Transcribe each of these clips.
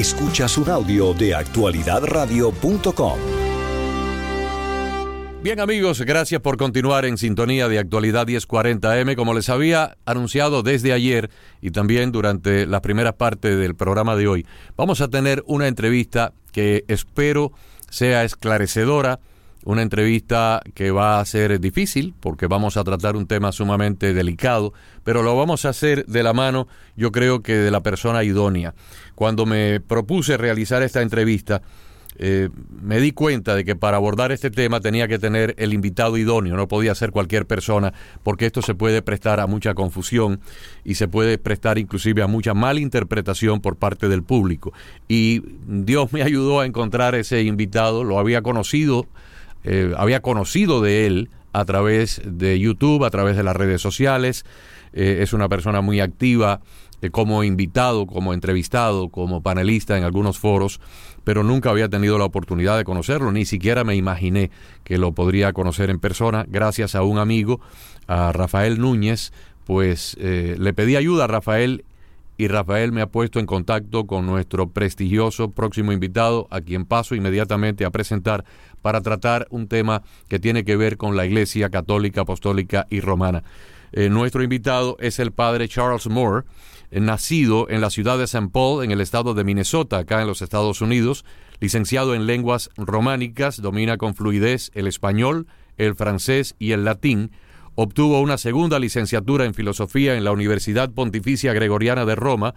Escuchas un audio de actualidadradio.com. Bien amigos, gracias por continuar en sintonía de actualidad 1040M. Como les había anunciado desde ayer y también durante la primera parte del programa de hoy, vamos a tener una entrevista que espero sea esclarecedora, una entrevista que va a ser difícil porque vamos a tratar un tema sumamente delicado, pero lo vamos a hacer de la mano, yo creo que de la persona idónea. Cuando me propuse realizar esta entrevista, eh, me di cuenta de que para abordar este tema tenía que tener el invitado idóneo, no podía ser cualquier persona, porque esto se puede prestar a mucha confusión y se puede prestar inclusive a mucha malinterpretación por parte del público. Y Dios me ayudó a encontrar ese invitado, lo había conocido, eh, había conocido de él a través de YouTube, a través de las redes sociales, eh, es una persona muy activa como invitado, como entrevistado, como panelista en algunos foros pero nunca había tenido la oportunidad de conocerlo, ni siquiera me imaginé que lo podría conocer en persona, gracias a un amigo, a Rafael Núñez, pues eh, le pedí ayuda a Rafael y Rafael me ha puesto en contacto con nuestro prestigioso próximo invitado, a quien paso inmediatamente a presentar para tratar un tema que tiene que ver con la Iglesia Católica, Apostólica y Romana. Eh, nuestro invitado es el padre Charles Moore, nacido en la ciudad de St. Paul, en el estado de Minnesota, acá en los Estados Unidos, licenciado en lenguas románicas, domina con fluidez el español, el francés y el latín, obtuvo una segunda licenciatura en filosofía en la Universidad Pontificia Gregoriana de Roma,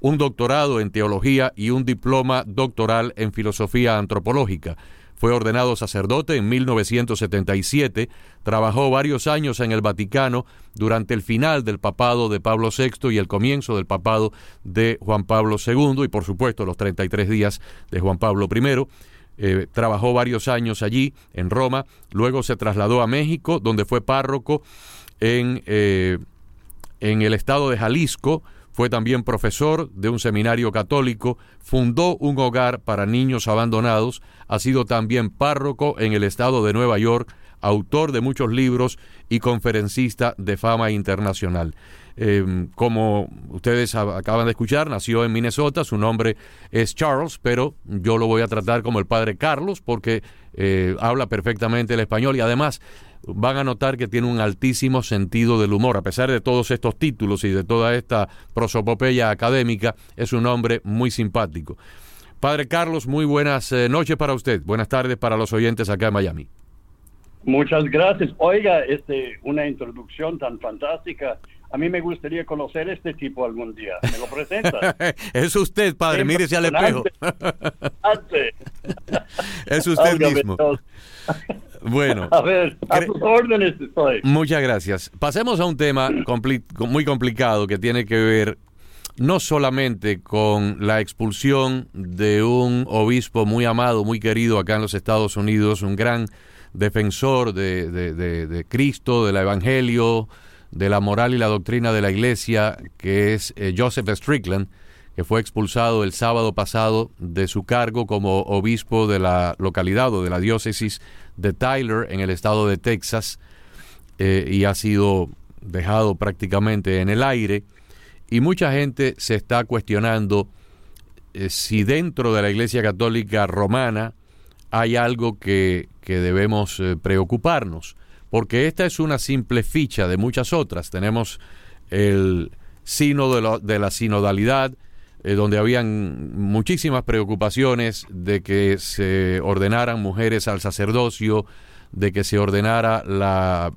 un doctorado en teología y un diploma doctoral en filosofía antropológica. Fue ordenado sacerdote en 1977, trabajó varios años en el Vaticano durante el final del papado de Pablo VI y el comienzo del papado de Juan Pablo II y por supuesto los 33 días de Juan Pablo I. Eh, trabajó varios años allí en Roma, luego se trasladó a México, donde fue párroco en, eh, en el estado de Jalisco, fue también profesor de un seminario católico, fundó un hogar para niños abandonados, ha sido también párroco en el estado de Nueva York, autor de muchos libros y conferencista de fama internacional. Em, como ustedes acaban de escuchar, nació en Minnesota, su nombre es Charles, pero yo lo voy a tratar como el padre Carlos porque eh, habla perfectamente el español y además van a notar que tiene un altísimo sentido del humor. A pesar de todos estos títulos y de toda esta prosopopeya académica, es un hombre muy simpático. Padre Carlos, muy buenas eh, noches para usted. Buenas tardes para los oyentes acá en Miami. Muchas gracias. Oiga, este, una introducción tan fantástica. A mí me gustaría conocer este tipo algún día. ¿Me lo presenta? es usted, padre. Mírese al espejo. es usted mismo. Bueno. A ver, a sus órdenes estoy. Muchas gracias. Pasemos a un tema muy complicado que tiene que ver no solamente con la expulsión de un obispo muy amado, muy querido acá en los Estados Unidos, un gran defensor de, de, Cristo, del Evangelio, de la moral y la doctrina de la Iglesia, que es eh, Joseph Strickland, que fue expulsado el sábado pasado de su cargo como obispo de la localidad o de la diócesis de Tyler en el estado de Texas eh, y ha sido dejado prácticamente en el aire. Y mucha gente se está cuestionando eh, si dentro de la Iglesia Católica Romana hay algo que, que debemos eh, preocuparnos, porque esta es una simple ficha de muchas otras. Tenemos el sino de, de la sinodalidad, eh, donde habían muchísimas preocupaciones de que se ordenaran mujeres al sacerdocio, de que se ordenara la,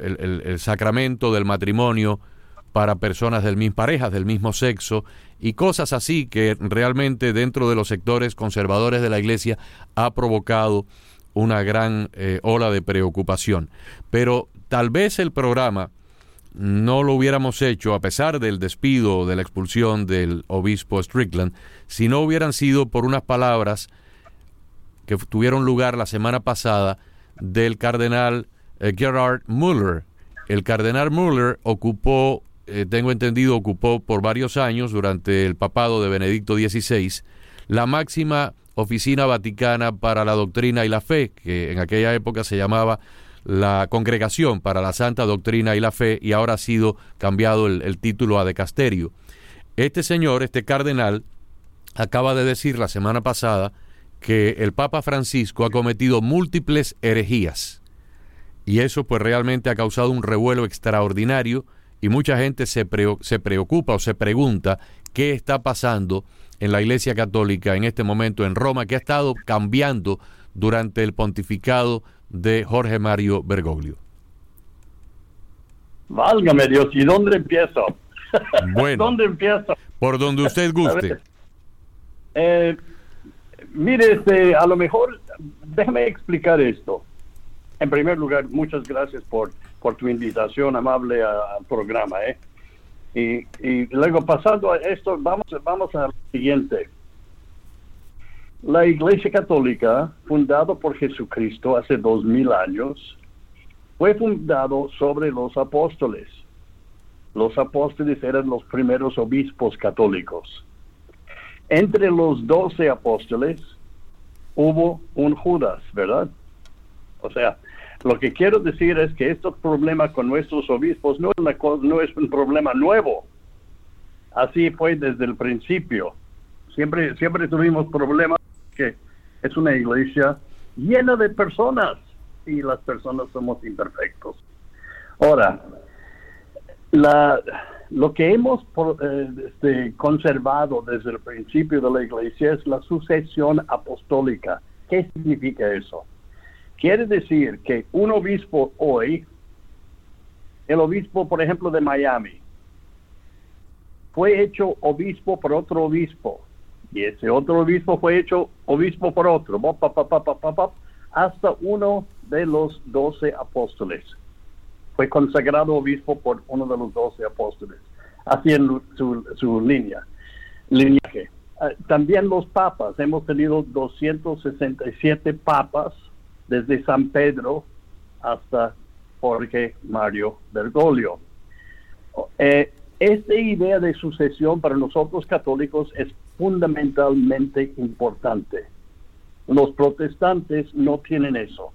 el, sacramento del matrimonio para personas del mismo parejas del mismo sexo y cosas así que realmente dentro de los sectores conservadores de la iglesia ha provocado una gran eh, ola de preocupación. Pero tal vez el programa no lo hubiéramos hecho a pesar del despido de la expulsión del obispo Strickland si no hubieran sido por unas palabras que tuvieron lugar la semana pasada del cardenal eh, Gerard Muller. El cardenal Muller ocupó, eh, tengo entendido, ocupó por varios años durante el papado de Benedicto XVI la máxima oficina vaticana para la doctrina y la fe, que en aquella época se llamaba la Congregación para la Santa Doctrina y la Fe y ahora ha sido cambiado el, título a Decasterio. Este señor, este cardenal, acaba de decir la semana pasada que el Papa Francisco ha cometido múltiples herejías. Y eso pues realmente ha causado un revuelo extraordinario y mucha gente se, se preocupa o se pregunta qué está pasando en la Iglesia Católica en este momento en Roma, que ha estado cambiando durante el pontificado de Jorge Mario Bergoglio. Válgame Dios, ¿y dónde empiezo? Bueno, ¿Dónde empiezo? Por donde usted guste. Eh, mire, este, a lo mejor, déjame explicar esto. En primer lugar, muchas gracias por, por tu invitación amable al programa. ¿eh? Y, y, luego, pasando a esto, vamos, vamos al siguiente. La Iglesia Católica, fundada por Jesucristo hace dos mil años, fue fundado sobre los apóstoles. Los apóstoles eran los primeros obispos católicos. Entre los doce apóstoles hubo un Judas, ¿verdad? O sea, lo que quiero decir es que estos problemas con nuestros obispos no es, no es un problema nuevo. Así fue desde el principio. Siempre, siempre tuvimos problemas que es una iglesia llena de personas y las personas somos imperfectos. Ahora, la, lo que hemos eh, este, conservado desde el principio de la iglesia es la sucesión apostólica. ¿Qué significa eso? Quiere decir que un obispo hoy, el obispo, por ejemplo, de Miami, fue hecho obispo por otro obispo, y ese otro obispo fue hecho obispo por otro, hasta uno de los doce apóstoles. Fue consagrado obispo por uno de los doce apóstoles, así en su, su línea, linaje. Ah, también los papas, hemos tenido 267 papas desde San Pedro hasta Jorge Mario Bergoglio. Eh, esta idea de sucesión para nosotros católicos es fundamentalmente importante. Los protestantes no tienen eso.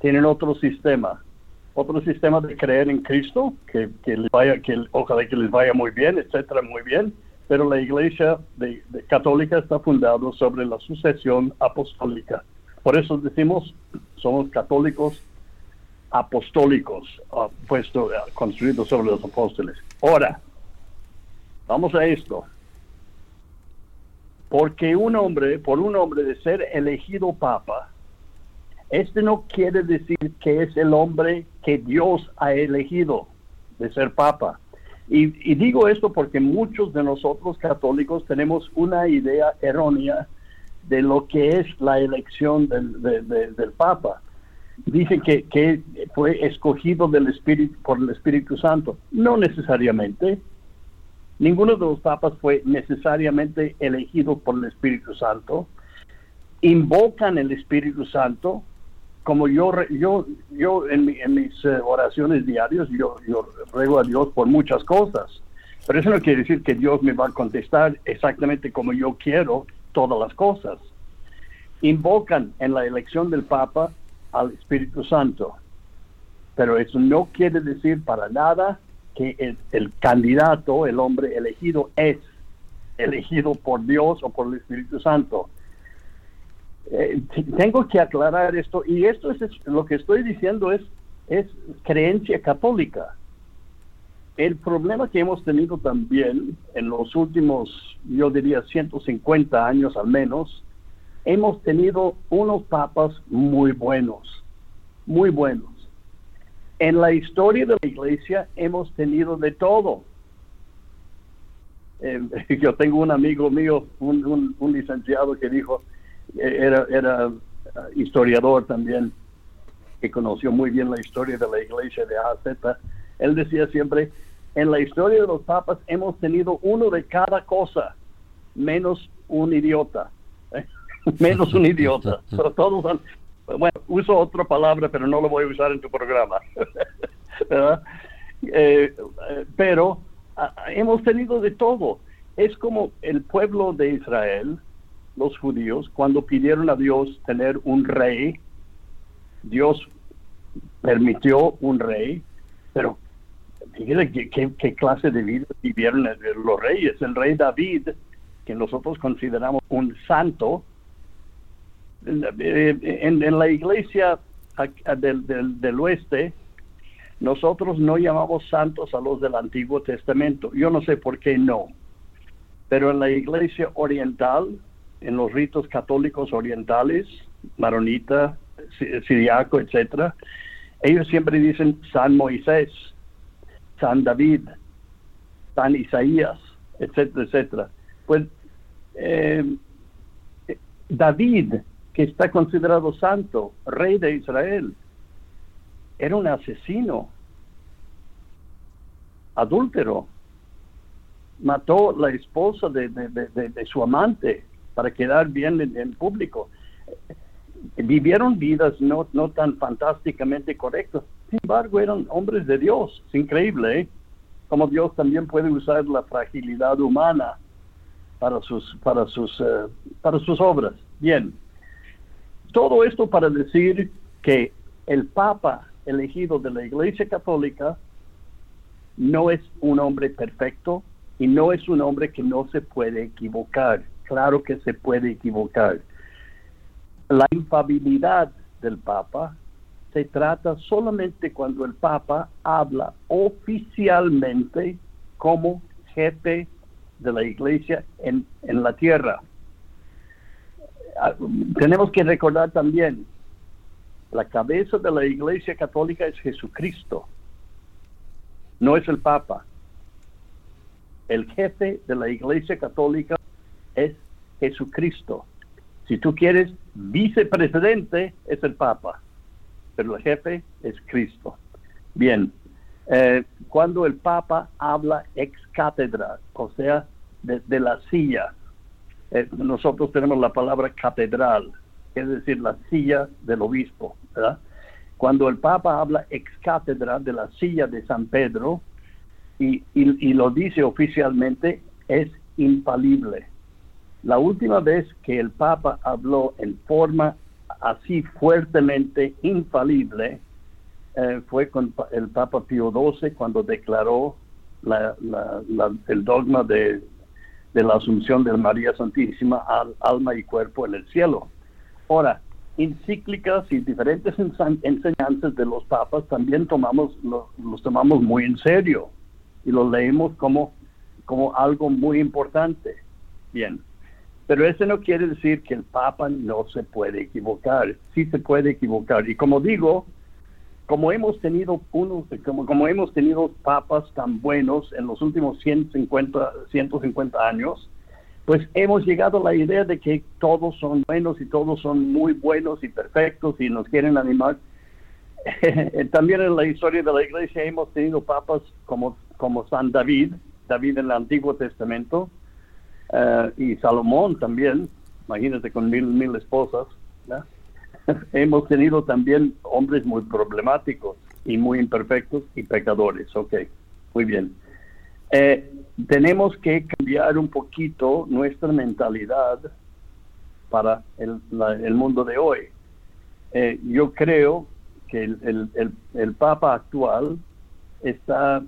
Tienen otro sistema. Otro sistema de creer en Cristo, que, les vaya, que ojalá que les vaya muy bien, etcétera, muy bien. Pero la iglesia de, católica está fundada sobre la sucesión apostólica. Por eso decimos, somos católicos apostólicos, uh, puesto, uh, construidos sobre los apóstoles. Ahora, vamos a esto. Porque un hombre, por un hombre de ser elegido papa, este no quiere decir que es el hombre que Dios ha elegido de ser papa. Y, digo esto porque muchos de nosotros católicos tenemos una idea errónea de lo que es la elección del, del papa. Dice que, que, fue escogido por el Espíritu Santo. No necesariamente. Ninguno de los papas fue necesariamente elegido por el Espíritu Santo. Invocan el Espíritu Santo, como yo yo yo en, mis eh, oraciones diarias yo, yo ruego a Dios por muchas cosas. Pero eso no quiere decir que Dios me va a contestar exactamente como yo quiero todas las cosas. Invocan en la elección del Papa al Espíritu Santo. Pero eso no quiere decir para nada que el, candidato, el hombre elegido, es elegido por Dios o por el Espíritu Santo. Eh, tengo que aclarar esto y esto es, lo que estoy diciendo es es creencia católica. El problema que hemos tenido también en los últimos, yo diría, 150 años al menos, hemos tenido unos papas muy buenos, muy buenos. En la historia de la iglesia hemos tenido de todo. Eh, yo tengo un amigo mío, un, licenciado que dijo, eh, era, era uh, historiador también, que conoció muy bien la historia de la iglesia de AZ. Él decía siempre, en la historia de los papas hemos tenido uno de cada cosa, menos un idiota. menos un idiota. Pero todos han, bueno, uso otra palabra, pero no lo voy a usar en tu programa. Eh, eh, pero hemos tenido de todo. Es como el pueblo de Israel, los judíos, cuando pidieron a Dios tener un rey, Dios permitió un rey, pero fíjate qué clase de vida vivieron los reyes. El rey David que nosotros consideramos un santo, en, la iglesia del, del, oeste, nosotros no llamamos santos a los del Antiguo Testamento. Yo no sé por qué no. Pero en la iglesia oriental, en los ritos católicos orientales, maronita, siriaco, etcétera, ellos siempre dicen San Moisés, San David, San Isaías, etcétera, etcétera. Pues eh, David, que está considerado santo, rey de Israel, era un asesino, adúltero, mató la esposa de, su amante para quedar bien en, público. Vivieron vidas no, no tan fantásticamente correctas, sin embargo eran hombres de Dios, es increíble, ¿eh? como Dios también puede usar la fragilidad humana para sus, para sus, eh, para sus obras. Bien, todo esto para decir que el Papa elegido de la Iglesia Católica no es un hombre perfecto y no es un hombre que no se puede equivocar. Claro que se puede equivocar. La infabilidad del Papa se trata solamente cuando el Papa habla oficialmente como jefe de la iglesia en, en la tierra. Ah, tenemos que recordar también, la cabeza de la iglesia católica es Jesucristo, no es el Papa. El jefe de la iglesia católica es Jesucristo. Si tú quieres, vicepresidente es el Papa pero el jefe es Cristo. Bien, eh, cuando el Papa habla ex cátedra, o sea, de, la silla, eh, nosotros tenemos la palabra catedral, es decir, la silla del obispo, ¿verdad? Cuando el Papa habla ex cátedra de la silla de San Pedro y, lo dice oficialmente, es infalible. La última vez que el Papa habló en forma así fuertemente infalible eh, fue con el Papa Pío XII cuando declaró el dogma de, la asunción de María Santísima al alma y cuerpo en el cielo. Ahora, encíclicas y diferentes enseñanzas de los papas también tomamos los tomamos muy en serio y los leemos como, como algo muy importante. Bien, pero eso no quiere decir que el Papa no se puede equivocar, sí se puede equivocar. Y como digo, como hemos tenido unos, como, hemos tenido papas tan buenos en los últimos 150, 150 años, pues hemos llegado a la idea de que todos son buenos y todos son muy buenos y perfectos y nos quieren animar. También en la historia de la iglesia hemos tenido papas como, como San David, David en el Antiguo Testamento, eh, y Salomón también, imagínate con mil, mil esposas, hemos tenido también hombres muy problemáticos y muy imperfectos y pecadores, ok, muy bien. Eh, tenemos que cambiar un poquito nuestra mentalidad para el, el mundo de hoy. Eh, yo creo que el, el, el, Papa actual está,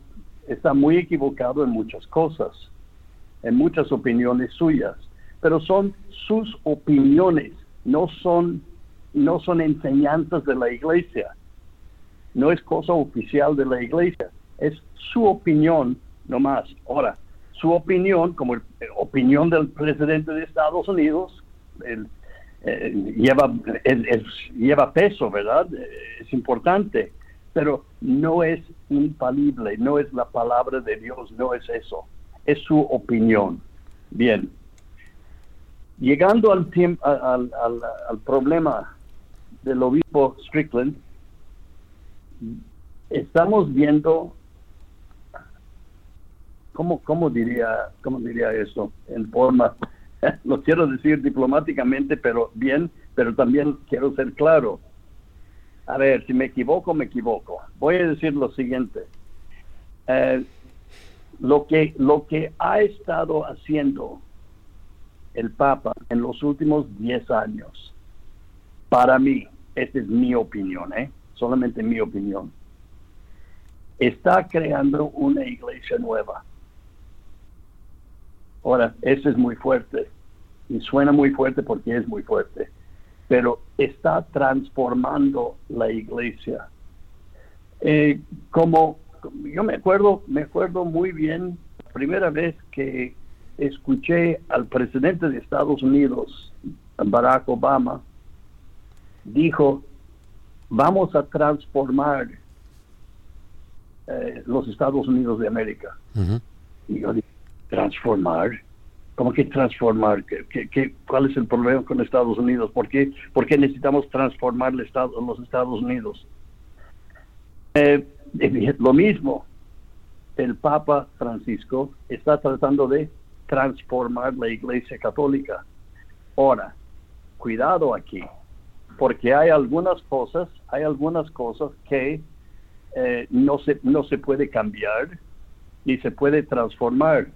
está muy equivocado en muchas cosas en muchas opiniones suyas, pero son sus opiniones, no son, no son enseñanzas de la iglesia, no es cosa oficial de la iglesia, es su opinión nomás. Ahora, su opinión, como opinión del presidente de Estados Unidos, eh, lleva, lleva peso, ¿verdad? Es importante, pero no es infalible, no es la palabra de Dios, no es eso es su opinión. Bien. Llegando al, al, al, problema del obispo Strickland, estamos viendo, ¿cómo, cómo, diría, cómo diría eso? En forma, lo quiero decir diplomáticamente, pero bien, pero también quiero ser claro. A ver, si me equivoco, me equivoco. Voy a decir lo siguiente. Eh, lo que, lo que ha estado haciendo el Papa en los últimos 10 años, para mí, esta es mi opinión, ¿eh? solamente mi opinión, está creando una iglesia nueva. Ahora, eso es muy fuerte y suena muy fuerte porque es muy fuerte, pero está transformando la iglesia. Eh, como yo me acuerdo, me acuerdo muy bien la primera vez que escuché al presidente de Estados Unidos, Barack Obama, dijo, vamos a transformar eh, los Estados Unidos de América. Y yo dije, transformar. ¿Cómo que transformar? ¿Qué, cuál es el problema con Estados Unidos? ¿Por qué, por qué necesitamos transformar el Estado, los Estados Unidos? Eh, lo mismo, el Papa Francisco está tratando de transformar la Iglesia Católica. Ahora, cuidado aquí, porque hay algunas cosas, hay algunas cosas que eh, no, se, no se puede cambiar ni se puede transformar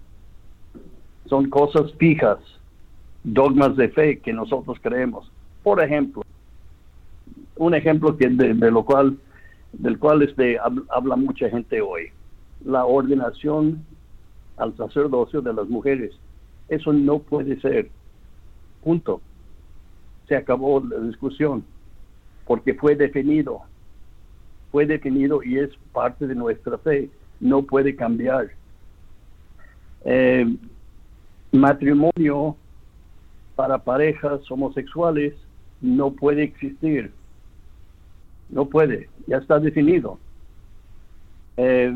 son cosas fijas, dogmas de fe que nosotros creemos. Por ejemplo, un ejemplo que de, lo cual del cual este, habla mucha gente hoy, la ordenación al sacerdocio de las mujeres. Eso no puede ser. Punto. Se acabó la discusión porque fue definido. Fue definido y es parte de nuestra fe. No puede cambiar. Eh, matrimonio para parejas homosexuales no puede existir. No puede, ya está definido. Eh,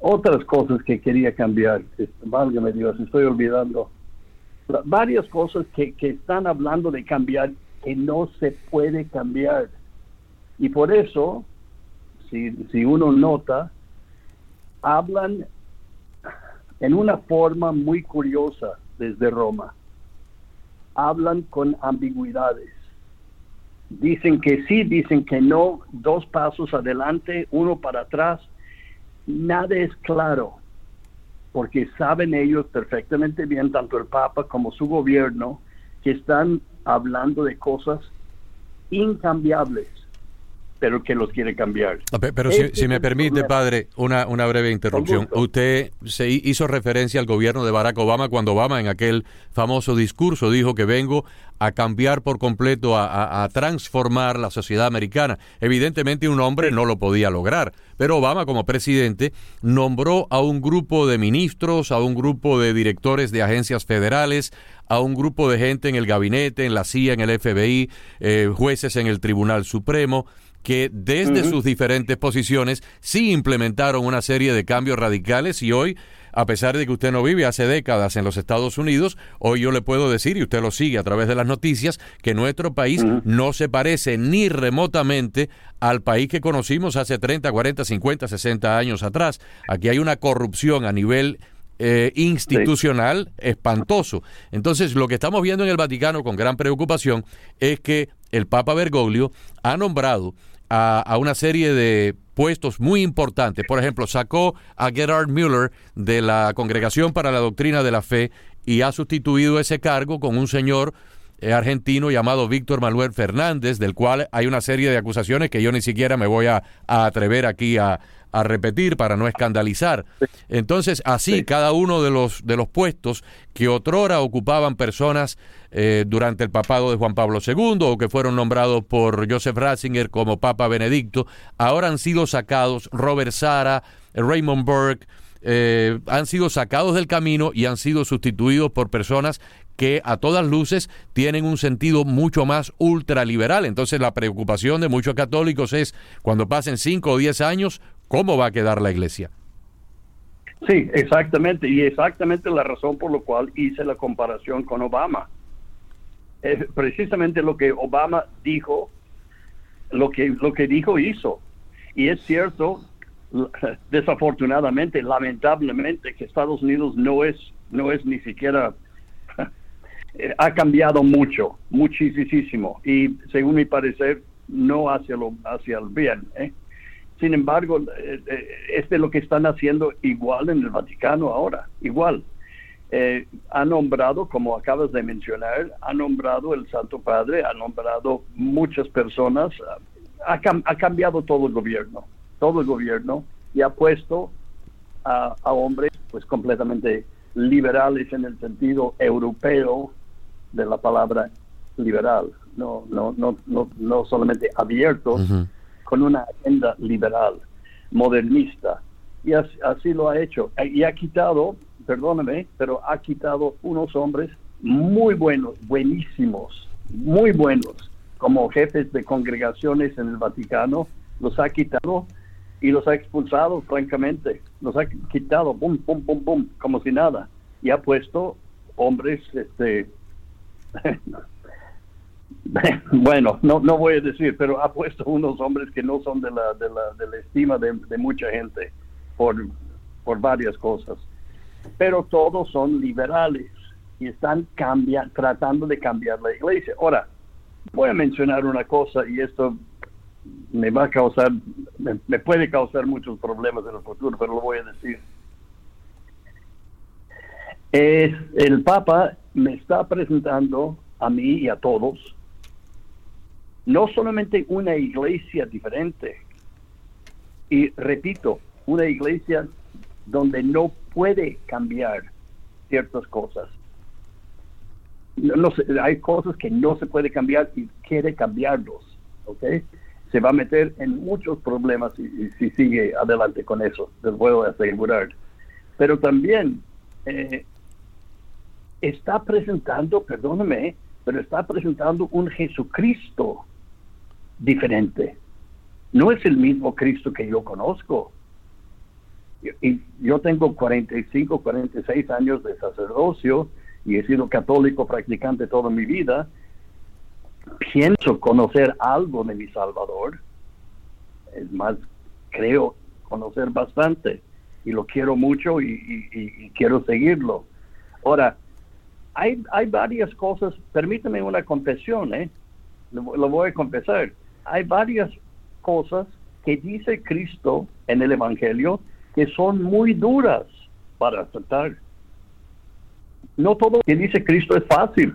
otras cosas que quería cambiar, válgame Dios, estoy olvidando. Varias cosas que, que están hablando de cambiar que no se puede cambiar. Y por eso, si, si uno nota, hablan en una forma muy curiosa desde Roma. Hablan con ambigüedades. Dicen que sí, dicen que no, dos pasos adelante, uno para atrás. Nada es claro, porque saben ellos perfectamente bien, tanto el Papa como su gobierno, que están hablando de cosas incambiables pero que los quiere cambiar. Pero si, me permite, padre, una, una breve interrupción. Usted se hizo referencia al gobierno de Barack Obama cuando Obama en aquel famoso discurso dijo que vengo a cambiar por completo, a, transformar la sociedad americana. Evidentemente un hombre no lo podía lograr, pero Obama como presidente nombró a un grupo de ministros, a un grupo de directores de agencias federales, a un grupo de gente en el gabinete, en la CIA, en el FBI, eh, jueces en el Tribunal Supremo, que desde sus diferentes posiciones sí implementaron una serie de cambios radicales y hoy, a pesar de que usted no vive hace décadas en los Estados Unidos, hoy yo le puedo decir, y usted lo sigue a través de las noticias, que nuestro país no se parece ni remotamente al país que conocimos hace 30, 40, 50, 60 años atrás. Aquí hay una corrupción a nivel eh, institucional espantoso. Entonces, lo que estamos viendo en el Vaticano con gran preocupación es que el Papa Bergoglio ha nombrado a, una serie de puestos muy importantes. Por ejemplo, sacó a Gerard Müller de la Congregación para la Doctrina de la Fe y ha sustituido ese cargo con un señor eh, argentino llamado Víctor Manuel Fernández, del cual hay una serie de acusaciones que yo ni siquiera me voy a atrever aquí a, a repetir para no escandalizar. Entonces, así cada uno de los, de los puestos que otrora ocupaban personas eh, durante el papado de Juan Pablo II o que fueron nombrados por Joseph Ratzinger como Papa Benedicto, ahora han sido sacados Robert Sara, Raymond Burke, eh, han sido sacados del camino y han sido sustituidos por personas que a todas luces tienen un sentido mucho más ultraliberal. Entonces la preocupación de muchos católicos es cuando pasen 5 o 10 años, cómo va a quedar la iglesia. Sí, exactamente, y exactamente la razón por la cual hice la comparación con Obama. Es precisamente lo que Obama dijo, lo que, lo que dijo hizo. Y es cierto, desafortunadamente, lamentablemente, que Estados Unidos no es, no es ni siquiera, ha cambiado mucho, muchísimo, y según mi parecer, no hacia, lo, hacia el bien. ¿eh? Sin embargo, eh, es lo que están haciendo igual en el Vaticano ahora, igual. Eh, ha nombrado, como acabas de mencionar, ha nombrado el Santo Padre, ha nombrado muchas personas, ha, cambiado todo el gobierno, todo el gobierno, y ha puesto a, hombres pues completamente liberales en el sentido europeo de la palabra liberal, no, no, no, no, no solamente abiertos, con una agenda liberal, modernista. Y así, lo ha hecho. Y ha quitado, perdóname, pero ha quitado unos hombres muy buenos, buenísimos, muy buenos, como jefes de congregaciones en el Vaticano, los ha quitado y los ha expulsado, francamente. Los ha quitado, pum, pum, pum, pum, como si nada. Y ha puesto hombres, este, bueno, no, no voy a decir, pero ha puesto unos hombres que no son de la, de la, de la estima de, mucha gente por, por varias cosas. Pero todos son liberales y están cambiando, tratando de cambiar la iglesia. Ahora, voy a mencionar una cosa y esto me va a causar, me, puede causar muchos problemas en el futuro, pero lo voy a decir. Es, el Papa me está presentando a mí y a todos no solamente una iglesia diferente, y repito, una iglesia donde no puede cambiar ciertas cosas. No, hay cosas que no se puede cambiar y quiere cambiarlos, ¿ok? Se va a meter en muchos problemas si, sigue adelante con eso, les puedo asegurar. Pero también eh, está presentando, perdóneme, pero está presentando un Jesucristo diferente. No es el mismo Cristo que yo conozco. Y yo tengo 45, 46 años de sacerdocio y he sido católico practicante toda mi vida. Pienso conocer algo de mi Salvador. Es más, creo conocer bastante y lo quiero mucho y, quiero seguirlo. Ahora, hay, hay varias cosas, permítame una confesión, ¿eh? lo voy a confesar hay varias cosas que dice Cristo en el Evangelio que son muy duras para aceptar. No todo lo que dice Cristo es fácil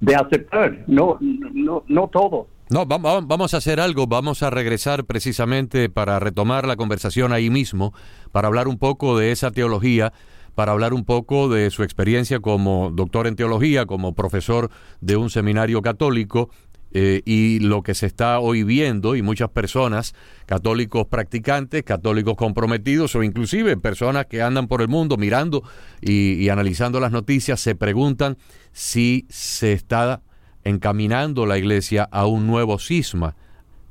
de aceptar, no, no, no todo. No, vamos a hacer algo, vamos a regresar precisamente para retomar la conversación ahí mismo, para hablar un poco de esa teología, para hablar un poco de su experiencia como doctor en teología, como profesor de un seminario católico eh, y lo que se está hoy viendo y muchas personas, católicos practicantes, católicos comprometidos o inclusive personas que andan por el mundo mirando y, analizando las noticias, se preguntan si se está encaminando la iglesia a un nuevo cisma.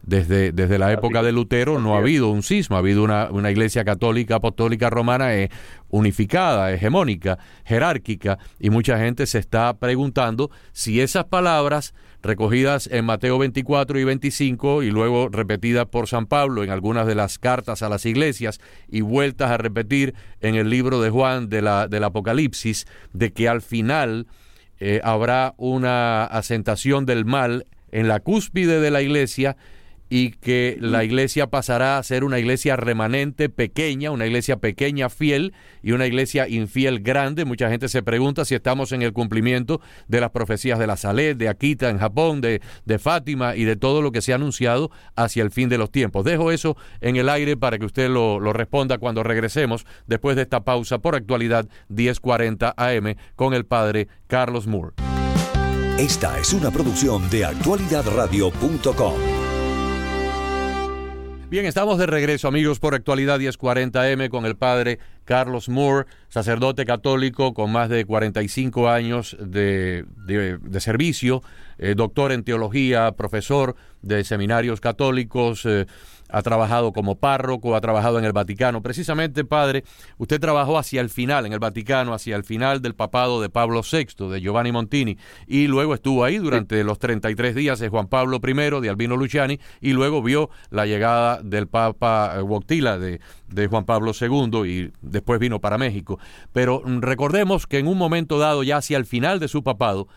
Desde, desde la época de Lutero no ha habido un cisma, ha habido una, una iglesia católica apostólica romana eh, unificada, hegemónica, jerárquica, y mucha gente se está preguntando si esas palabras recogidas en Mateo 24 y 25 y luego repetidas por San Pablo en algunas de las cartas a las iglesias y vueltas a repetir en el libro de Juan de la, del Apocalipsis, de que al final eh, habrá una asentación del mal en la cúspide de la iglesia y que la iglesia pasará a ser una iglesia remanente pequeña, una iglesia pequeña fiel y una iglesia infiel grande. Mucha gente se pregunta si estamos en el cumplimiento de las profecías de la Salet, de Akita en Japón, de, de Fátima y de todo lo que se ha anunciado hacia el fin de los tiempos. Dejo eso en el aire para que usted lo, lo responda cuando regresemos después de esta pausa por actualidad 1040 AM con el padre Carlos Moore. Esta es una producción de actualidadradio.com. Bien, estamos de regreso, amigos, por actualidad 1040M con el padre Carlos Moore, sacerdote católico con más de 45 años de, de, servicio, eh, doctor en teología, profesor de seminarios católicos. Eh, ha trabajado como párroco, ha trabajado en el Vaticano. Precisamente, padre, usted trabajó hacia el final en el Vaticano, hacia el final del papado de Pablo VI, de Giovanni Montini, y luego estuvo ahí durante los 33 días de Juan Pablo I, de Albino Luciani, y luego vio la llegada del Papa Wojtyla de, de Juan Pablo II y después vino para México. Pero mm, recordemos que en un momento dado, ya hacia el final de su papado,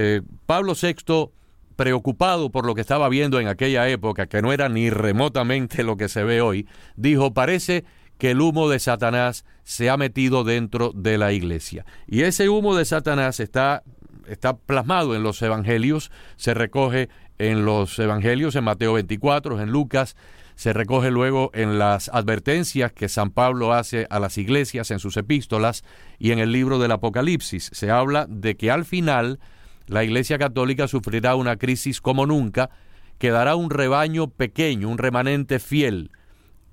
eh, Pablo VI preocupado por lo que estaba viendo en aquella época, que no era ni remotamente lo que se ve hoy, dijo, parece que el humo de Satanás se ha metido dentro de la iglesia. Y ese humo de Satanás está, está plasmado en los evangelios, se recoge en los evangelios, en Mateo 24, en Lucas, se recoge luego en las advertencias que San Pablo hace a las iglesias en sus epístolas y en el libro del Apocalipsis. Se habla de que al final la Iglesia Católica sufrirá una crisis como nunca, quedará un rebaño pequeño, un remanente fiel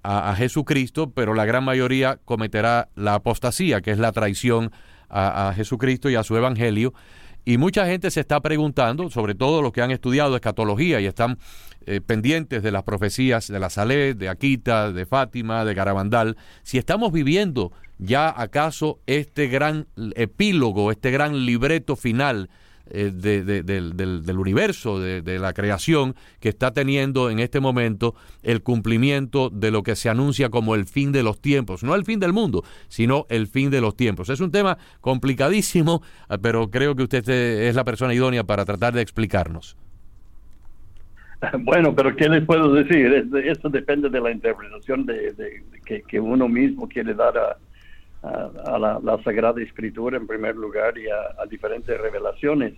a, Jesucristo, pero la gran mayoría cometerá la apostasía, que es la traición a, Jesucristo y a su Evangelio. Y mucha gente se está preguntando, sobre todo los que han estudiado escatología y están eh, pendientes de las profecías de la Saled, de Aquita, de Fátima, de Garabandal, si estamos viviendo ya acaso este gran epílogo, este gran libreto final eh, del, universo, de, la creación, que está teniendo en este momento el cumplimiento de lo que se anuncia como el fin de los tiempos. No el fin del mundo, sino el fin de los tiempos. Es un tema complicadísimo, eh, pero creo que usted es la persona idónea para tratar de explicarnos. Bueno, pero ¿qué les puedo decir? Eso depende de la interpretación de, que, uno mismo quiere dar a, a, la, Sagrada Escritura en primer lugar y a, diferentes revelaciones.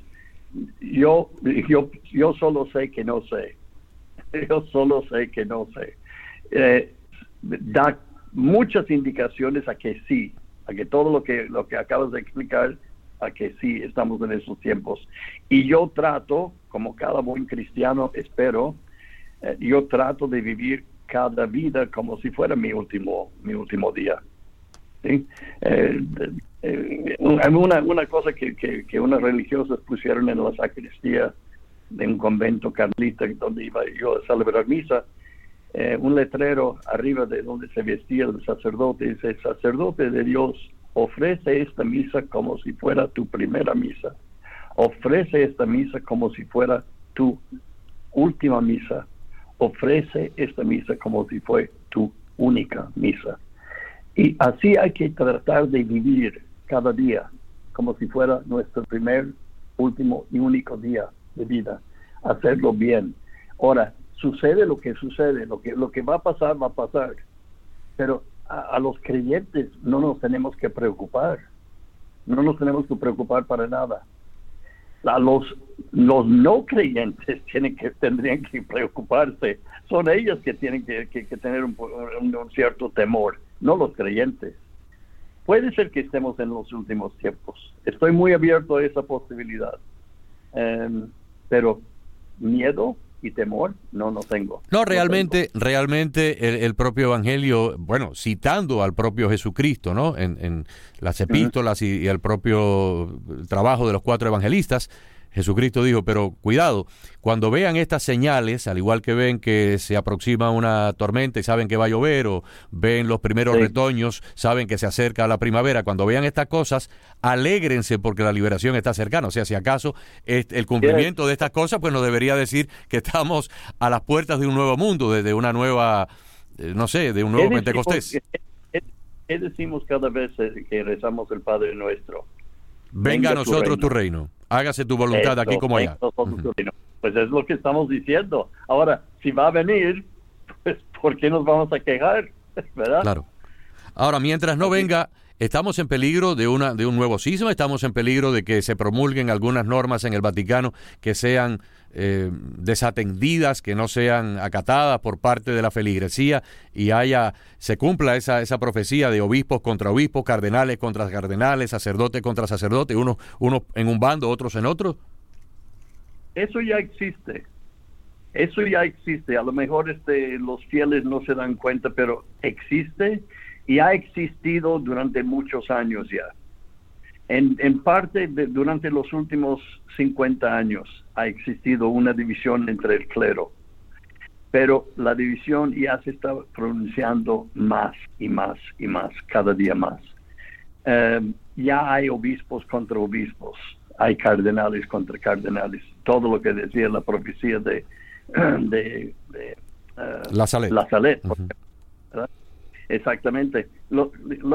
Yo, yo, yo solo sé que no sé. Yo solo sé que no sé. Eh, da muchas indicaciones a que sí, a que todo lo que, lo que acabas de explicar, a que sí estamos en esos tiempos. Y yo trato, como cada buen cristiano espero, eh, yo trato de vivir cada vida como si fuera mi último, mi último día. ¿Sí? Eh, eh, una, cosa que, que, unas religiosas pusieron en la sacristía de un convento carlita donde iba yo a celebrar misa, eh, un letrero arriba de donde se vestía el sacerdote, dice, sacerdote de Dios, ofrece esta misa como si fuera tu primera misa, ofrece esta misa como si fuera tu última misa, ofrece esta misa como si fue tu única misa. Y así hay que tratar de vivir cada día como si fuera nuestro primer, último y único día de vida. Hacerlo bien. Ahora, sucede lo que sucede, lo que, lo que va a pasar, va a pasar. Pero a, los creyentes no nos tenemos que preocupar. No nos tenemos que preocupar para nada. A los, los no creyentes tienen que, tendrían que preocuparse. Son ellos que tienen que, tener un cierto temor no los creyentes. Puede ser que estemos en los últimos tiempos. Estoy muy abierto a esa posibilidad. Em, pero miedo y temor no no tengo. No, realmente, realmente el, propio Evangelio, bueno, citando al propio Jesucristo, ¿no? En, las epístolas y, y, el propio trabajo de los cuatro evangelistas, Jesucristo dijo, pero cuidado, cuando vean estas señales, al igual que ven que se aproxima una tormenta y saben que va a llover, o ven los primeros retoños, saben que se acerca la primavera, cuando vean estas cosas, alégrense porque la liberación está cercana. O sea, si acaso el cumplimiento de estas cosas, pues nos debería decir que estamos a las puertas de un nuevo mundo, de, una nueva, eh, no sé, de un nuevo Pentecostés. ¿Qué decimos cada vez eh, que rezamos el Padre Nuestro? Venga, a nosotros tu reino. Hágase tu voluntad aquí como allá. Pues es lo que estamos diciendo. Ahora, si va a venir, pues ¿por qué nos vamos a quejar? ¿Verdad? Claro. Ahora, mientras no venga, ¿estamos en peligro de, una, de un nuevo sismo? ¿Estamos en peligro de que se promulguen algunas normas en el Vaticano que sean eh, desatendidas, que no sean acatadas por parte de la feligresía y haya se cumpla esa, esa profecía de obispos contra obispos, cardenales contra cardenales, sacerdotes contra sacerdotes, unos uno en un bando, otros en otro? Eso ya existe. Eso ya existe. A lo mejor este, los fieles no se dan cuenta, pero existe y ha existido durante muchos años ya. En, en parte, durante los últimos 50 años ha existido una división entre el clero, pero la división ya se está pronunciando más y más y más, cada día más. Eh, ya hay obispos contra obispos, hay cardenales contra cardenales, todo lo que decía la profecía de, de, eh, la Salet. La Exactamente, lo,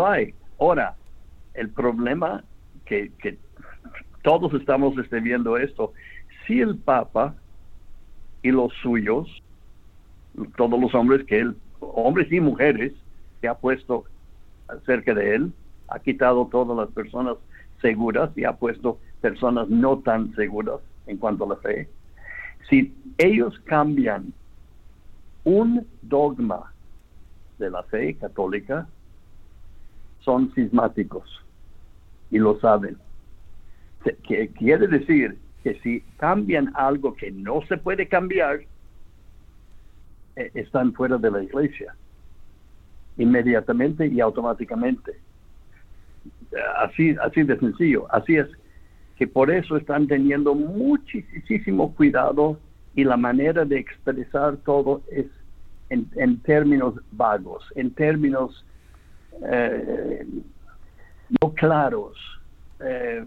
hay. Ahora, el problema que, todos estamos este, viendo esto. Si el Papa y los suyos, todos los hombres que él, hombres y mujeres que ha puesto cerca de él, ha quitado todas las personas seguras y ha puesto personas no tan seguras en cuanto a la fe. Si ellos cambian un dogma de la fe católica son cismáticos y lo saben. Que quiere decir que si cambian algo que no se puede cambiar, eh, están fuera de la iglesia inmediatamente y automáticamente. Así, así de sencillo. Así es que por eso están teniendo muchísimo cuidado y la manera de expresar todo es en, términos vagos, en términos eh, no claros, eh,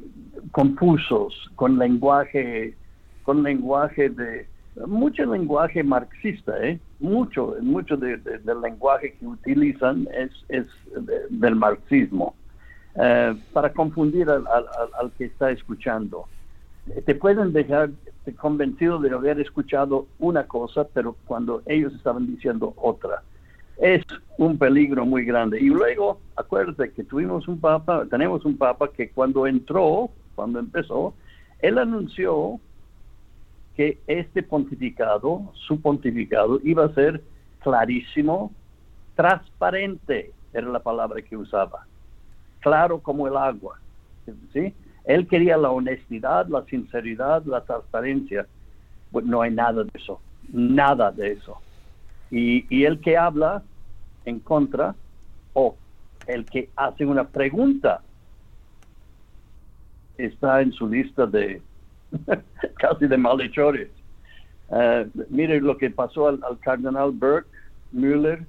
confusos, con lenguaje, con lenguaje de mucho lenguaje marxista, ¿eh? mucho, mucho del lenguaje que utilizan es, es del marxismo, eh, para confundir al, al, que está escuchando. Te pueden dejar convencido de haber escuchado una cosa, pero cuando ellos estaban diciendo otra. Es un peligro muy grande. Y luego, acuérdate que tuvimos un papa, tenemos un papa que cuando entró, cuando empezó, él anunció que este pontificado, su pontificado, iba a ser clarísimo, transparente, era la palabra que usaba, claro como el agua. ¿sí? Él quería la honestidad, la sinceridad, la transparencia. Pues no hay nada de eso, nada de eso. Y, y el que habla en contra o el que hace una pregunta está en su lista de casi de malhechores. Uh, mire lo que pasó al, cardenal Burke, Müller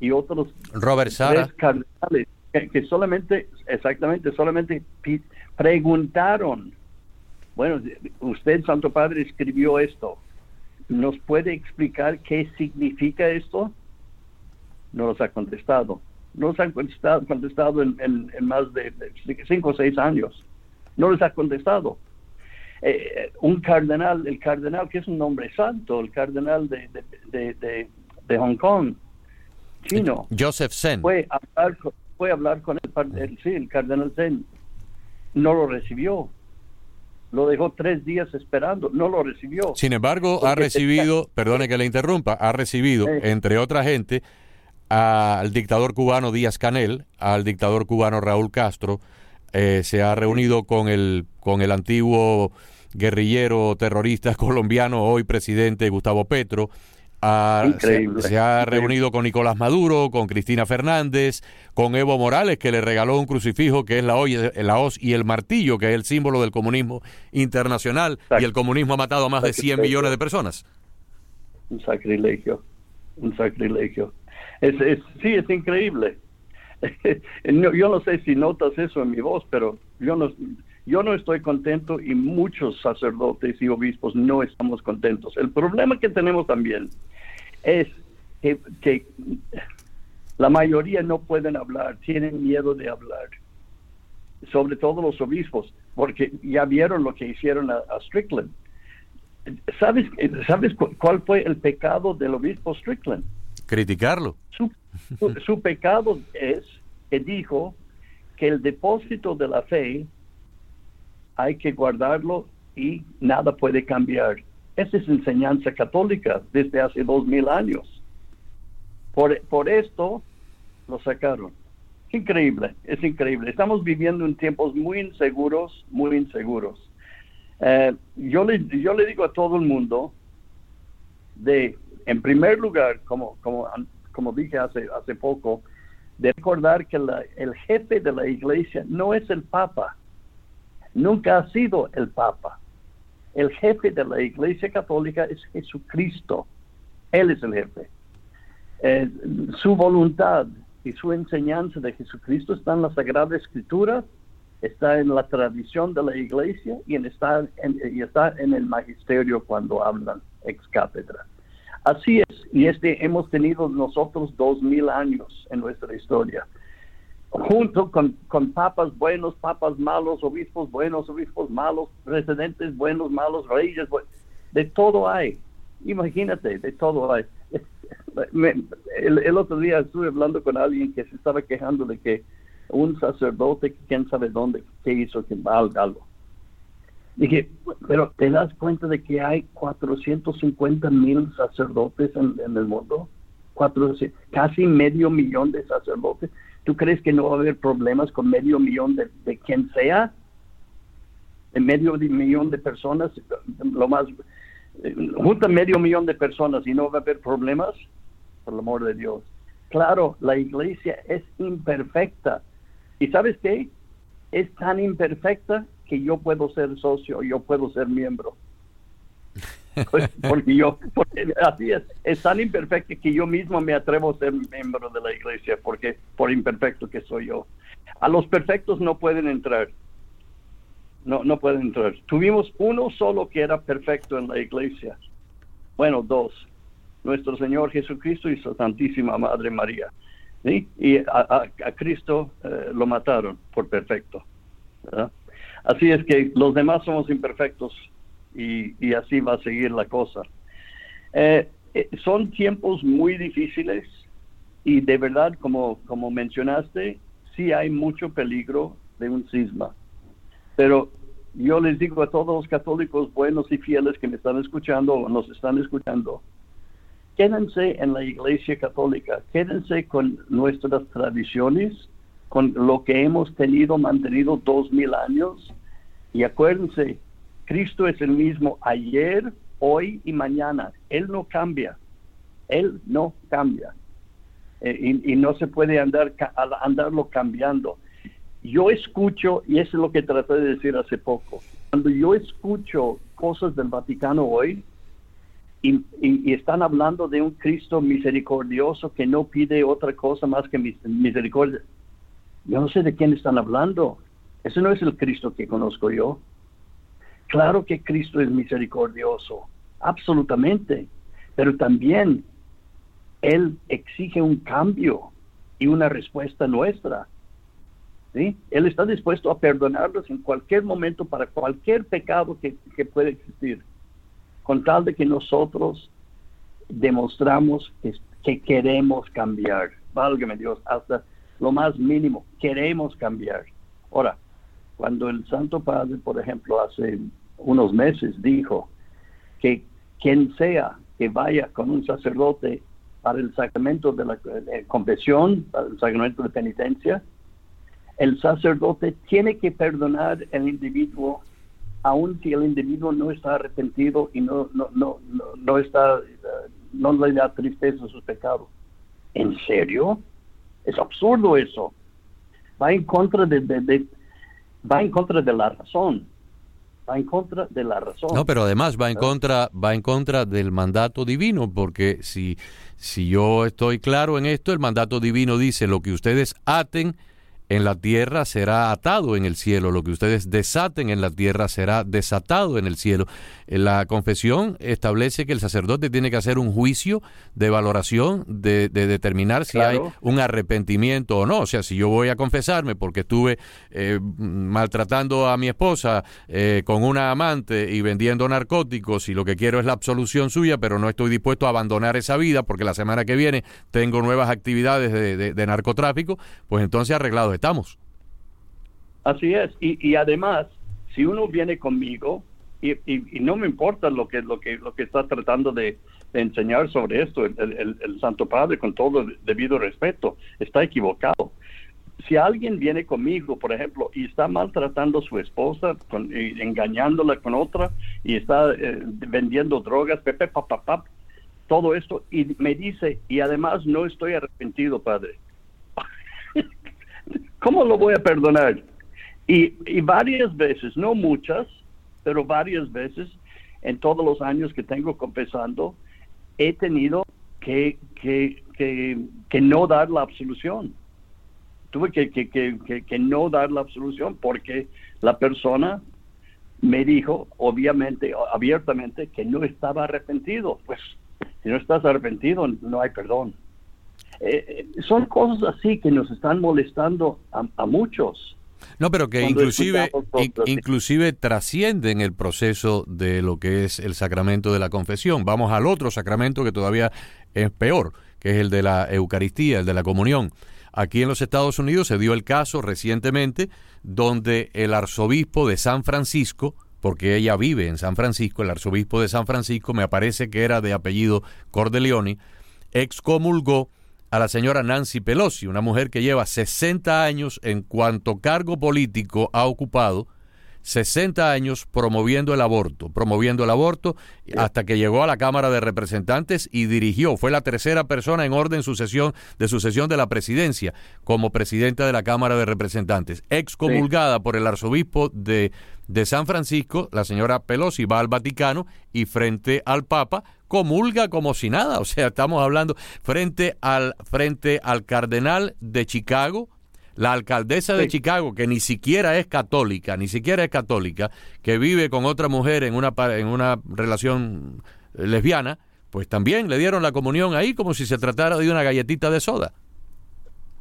y otros Robert Sara. cardenales que, solamente, exactamente, solamente preguntaron. Bueno, usted, Santo Padre, escribió esto. ¿Nos puede explicar qué significa esto? No nos ha contestado. No nos han contestado, contestado en, en, más de cinco o seis años. No les ha contestado. Eh, un cardenal, el cardenal que es un nombre santo, el cardenal de, de, de, Hong Kong, chino. Joseph Sen. Fue a hablar, fue a hablar con el, sí, el cardenal Sen. No lo recibió. Lo dejó tres días esperando, no lo recibió. Sin embargo, ha recibido, perdone que le interrumpa, ha recibido, entre otra gente, al dictador cubano Díaz Canel, al dictador cubano Raúl Castro, eh, se ha reunido con el, con el antiguo guerrillero terrorista colombiano, hoy presidente Gustavo Petro. Se, ha reunido con Nicolás Maduro, con Cristina Fernández, con Evo Morales, que le regaló un crucifijo que es la, la hoz y el martillo, que es el símbolo del comunismo internacional, y el comunismo ha matado a más de 100 millones de personas. Un sacrilegio, un sacrilegio. Es, es, sí, es increíble. yo no sé si notas eso en mi voz, pero yo no, yo no estoy contento y muchos sacerdotes y obispos no estamos contentos. El problema que tenemos también es que, que la mayoría no pueden hablar, tienen miedo de hablar, sobre todo los obispos, porque ya vieron lo que hicieron a, Strickland. ¿Sabes, ¿Sabes cuál fue el pecado del obispo Strickland? Criticarlo. Su, pecado es que dijo que el depósito de la fe hay que guardarlo y nada puede cambiar. Esa es enseñanza católica desde hace dos mil años. Por, por esto lo sacaron. Increíble, es increíble. Estamos viviendo en tiempos muy inseguros, muy inseguros. Eh, yo, le, yo le digo a todo el mundo de, en primer lugar, como, como como dije hace, hace poco, de recordar que el jefe de la iglesia no es el Papa, nunca ha sido el Papa. El jefe de la iglesia católica es Jesucristo, Él es el jefe. Eh, su voluntad y su enseñanza de Jesucristo está en la Sagrada Escritura, está en la tradición de la iglesia y, está, en, y está en el magisterio cuando hablan ex cátedra. Así es, y este hemos tenido nosotros dos mil años en nuestra historia, junto con, con papas buenos, papas malos, obispos buenos, obispos malos, presidentes buenos, malos, reyes, de todo hay. Imagínate, de todo hay. el, otro día estuve hablando con alguien que se estaba quejando de que un sacerdote, quién sabe dónde, qué hizo, que algo. Dije, pero ¿te das cuenta de que hay 450 mil sacerdotes en, el mundo? Cuatro, casi medio millón de sacerdotes. ¿Tú crees que no va a haber problemas con medio millón de, quien sea? De medio millón de personas, lo más, junta medio millón de personas y no va a haber problemas, por el amor de Dios. Claro, la iglesia es imperfecta. ¿Y sabes qué? Es tan imperfecta que yo puedo ser socio, yo puedo ser miembro. Pues, porque yo, así es, es tan imperfecto que yo mismo me atrevo a ser miembro de la iglesia, porque por imperfecto que soy yo. A los perfectos no pueden entrar. No, no pueden entrar. Tuvimos uno solo que era perfecto en la iglesia. Bueno, dos. Nuestro Señor Jesucristo y su Santísima Madre María. Y a, Cristo eh, lo mataron por perfecto. Así es que los demás somos imperfectos y, así va a seguir la cosa. Eh, eh, son tiempos muy difíciles y de verdad, como, como mencionaste, sí hay mucho peligro de un cisma. Pero yo les digo a todos los católicos buenos y fieles que me están escuchando o nos están escuchando, quédense en la iglesia católica, quédense con nuestras tradiciones, con lo que hemos tenido, mantenido dos mil años, y acuérdense, Cristo es el mismo ayer, hoy y mañana. Él no cambia. Él no cambia. Eh, y, no se puede andar andarlo cambiando. Yo escucho, y eso es lo que traté de decir hace poco, cuando yo escucho cosas del Vaticano hoy, y, y, están hablando de un Cristo misericordioso que no pide otra cosa más que misericordia. Yo no sé de quién están hablando. Ese no es el Cristo que conozco yo. Claro que Cristo es misericordioso, absolutamente, pero también Él exige un cambio y una respuesta nuestra. ¿sí? Él está dispuesto a perdonarlos en cualquier momento para cualquier pecado que, que pueda existir, con tal de que nosotros demostramos que, que queremos cambiar. Válgame Dios, hasta lo más mínimo, queremos cambiar. Ahora, cuando el Santo Padre, por ejemplo, hace unos meses dijo que quien sea que vaya con un sacerdote para el sacramento de la eh, confesión, para el sacramento de penitencia, el sacerdote tiene que perdonar al individuo aun si el individuo no está arrepentido y no no no no, está eh, no le da tristeza a sus pecados. ¿En serio? Es absurdo eso. Va en contra de va en contra de la razón. Va en contra de la razón. No, pero además va en contra, va en contra del mandato divino, porque si, si yo estoy claro en esto, el mandato divino dice lo que ustedes aten en la tierra será atado en el cielo, lo que ustedes desaten en la tierra será desatado en el cielo. La confesión establece que el sacerdote tiene que hacer un juicio de valoración, de, determinar si hay un arrepentimiento o no. O sea, si yo voy a confesarme porque estuve eh, maltratando a mi esposa eh, con una amante y vendiendo narcóticos y lo que quiero es la absolución suya, pero no estoy dispuesto a abandonar esa vida porque la semana que viene tengo nuevas actividades de, de narcotráfico, pues entonces arreglado Así es, y, además, si uno viene conmigo, y, no me importa lo que, lo que, lo que está tratando de, enseñar sobre esto, el, Santo Padre, con todo debido respeto, está equivocado. Si alguien viene conmigo, por ejemplo, y está maltratando a su esposa, con, engañándola con otra, y está eh, vendiendo drogas, pepe, papá, todo esto, y me dice, y además no estoy arrepentido, Padre. ¿Cómo lo voy a perdonar? Y, varias veces, no muchas, pero varias veces en todos los años que tengo confesando, he tenido que, no dar la absolución. Tuve que, que, no dar la absolución porque la persona me dijo, obviamente, abiertamente, que no estaba arrepentido. Pues si no estás arrepentido, no hay perdón. Eh, son cosas así que nos están molestando a, muchos. No, pero que inclusive, inclusive trascienden el proceso de lo que es el sacramento de la confesión. Vamos al otro sacramento que todavía es peor, que es el de la Eucaristía, el de la comunión. Aquí en los Estados Unidos se dio el caso recientemente donde el arzobispo de San Francisco porque ella vive en San Francisco, el arzobispo de San Francisco, me parece que era de apellido Cordeleoni, excomulgó a la señora Nancy Pelosi, una mujer que lleva 60 años en cuanto cargo político ha ocupado, 60 años promoviendo el aborto, promoviendo el aborto hasta que llegó a la Cámara de Representantes y dirigió, fue la tercera persona en orden sucesión, de sucesión de la presidencia como presidenta de la Cámara de Representantes, excomulgada por el arzobispo de, de San Francisco, la señora Pelosi va al Vaticano y frente al Papa comulga como si nada, o sea, estamos hablando frente al frente al cardenal de Chicago, la alcaldesa de Chicago, que ni siquiera es católica, ni siquiera es católica, que vive con otra mujer en una, en una relación eh, lesbiana, pues también le dieron la comunión ahí como si se tratara de una galletita de soda.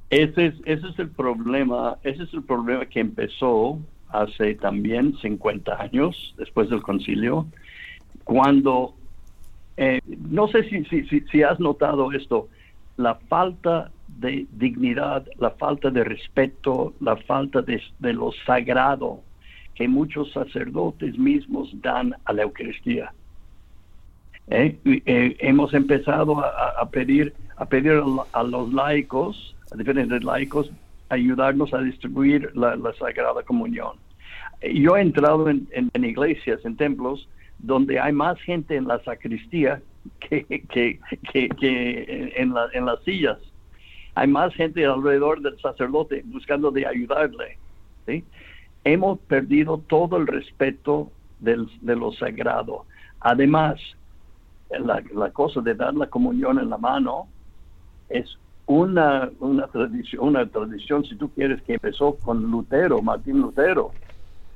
Ese es, ese es el problema, ese es el problema que empezó hace también 50 años después del concilio, cuando, eh, no sé si, has notado esto, la falta de dignidad, la falta de respeto, la falta de, lo sagrado que muchos sacerdotes mismos dan a la Eucaristía. Eh, eh, hemos empezado a, pedir a pedir a, los laicos, a diferentes laicos, ayudarnos a distribuir la, Sagrada Comunión. Yo he entrado en, iglesias, en templos, donde hay más gente en la sacristía que, que, que, en, en las sillas hay más gente alrededor del sacerdote buscando de ayudarle. Hemos perdido todo el respeto del, de lo sagrado. Además, la, la, cosa de dar la comunión en la mano es una, una, tradición, una tradición, si tú quieres, que empezó con Lutero, Martín Lutero,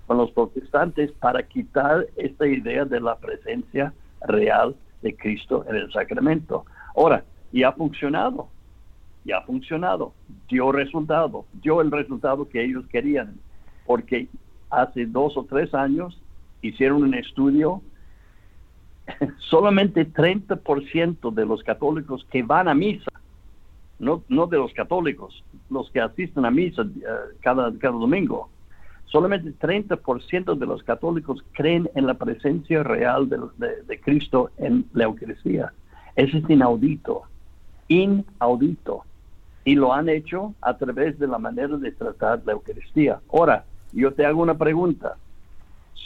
con los protestantes, para quitar esta idea de la presencia real de Cristo en el sacramento. Ahora, y ha funcionado y ha funcionado, dio resultado, dio el resultado que ellos querían, porque hace dos o tres años hicieron un estudio, solamente 30% de los católicos que van a misa, no, no de los católicos, los que asisten a misa eh, cada, cada domingo, solamente 30% de los católicos creen en la presencia real de, Cristo en la Eucaristía. Eso es inaudito, inaudito y lo han hecho a través de la manera de tratar la Eucaristía. Ahora, yo te hago una pregunta.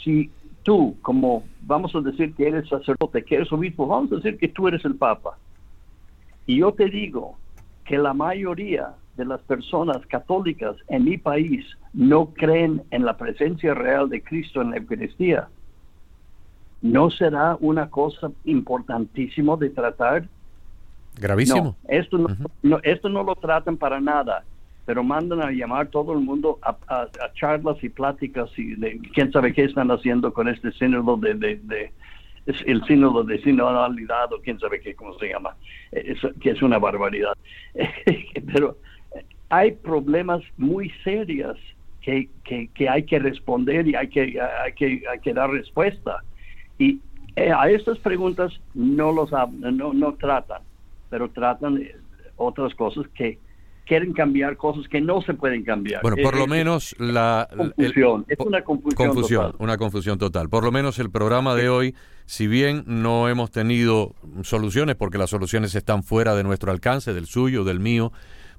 Si tú, como vamos a decir que eres sacerdote, que eres obispo, vamos a decir que tú eres el Papa, y yo te digo que la mayoría de las personas católicas en mi país no creen en la presencia real de Cristo en la Eucaristía, ¿no será una cosa importantísima de tratar? Gravísimo. esto, no, esto no lo tratan para nada, pero mandan a llamar todo el mundo a, charlas y pláticas y quién sabe qué están haciendo con este sínodo de, de, el sínodo de sinodalidad o quién sabe qué, cómo se llama, que es una barbaridad. pero hay problemas muy serios que, que, hay que responder y hay que, hay que, hay que dar respuesta. Y eh, a estas preguntas no los no, no tratan pero tratan otras cosas que quieren cambiar cosas que no se pueden cambiar. Bueno, por lo menos la confusión, es una confusión, total. una confusión total. Por lo menos el programa de hoy, si bien no hemos tenido soluciones porque las soluciones están fuera de nuestro alcance, del suyo, del mío,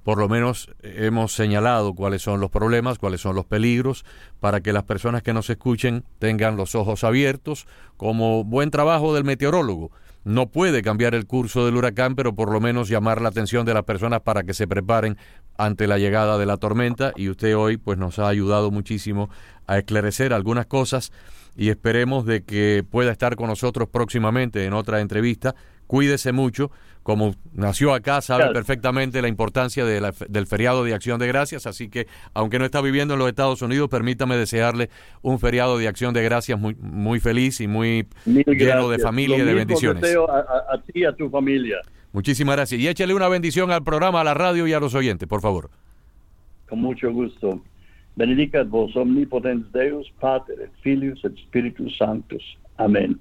por lo menos hemos señalado cuáles son los problemas, cuáles son los peligros, para que las personas que nos escuchen tengan los ojos abiertos, como buen trabajo del meteorólogo no puede cambiar el curso del huracán, pero por lo menos llamar la atención de las personas para que se preparen ante la llegada de la tormenta y usted hoy pues nos ha ayudado muchísimo a esclarecer algunas cosas y esperemos de que pueda estar con nosotros próximamente en otra entrevista. Cuídese mucho como nació acá, sabe perfectamente la importancia del feriado de Acción de Gracias, así que aunque no está viviendo en los Estados Unidos, permítame desearle un feriado de Acción de Gracias muy, muy feliz y muy lleno de familia y de bendiciones. Deseo a, ti y a tu familia. Muchísimas gracias. Y échale una bendición al programa, a la radio y a los oyentes, por favor. Con mucho gusto. Benedicat vos omnipotens Deus, Pater Filius Spiritus Sanctus. Amén.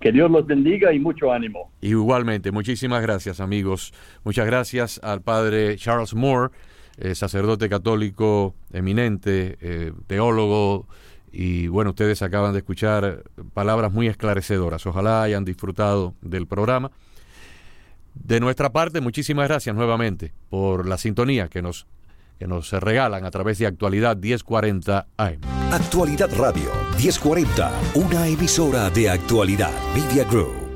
Que Dios los bendiga y mucho ánimo. Igualmente, muchísimas gracias amigos. Muchas gracias al padre Charles Moore, eh, sacerdote católico eminente, eh, teólogo Y bueno, ustedes acaban de escuchar palabras muy esclarecedoras. Ojalá hayan disfrutado del programa. De nuestra parte, muchísimas gracias nuevamente por la sintonía que nos, que nos regalan a través de Actualidad 1040 AM. Actualidad Radio 1040, una emisora de actualidad Media Group.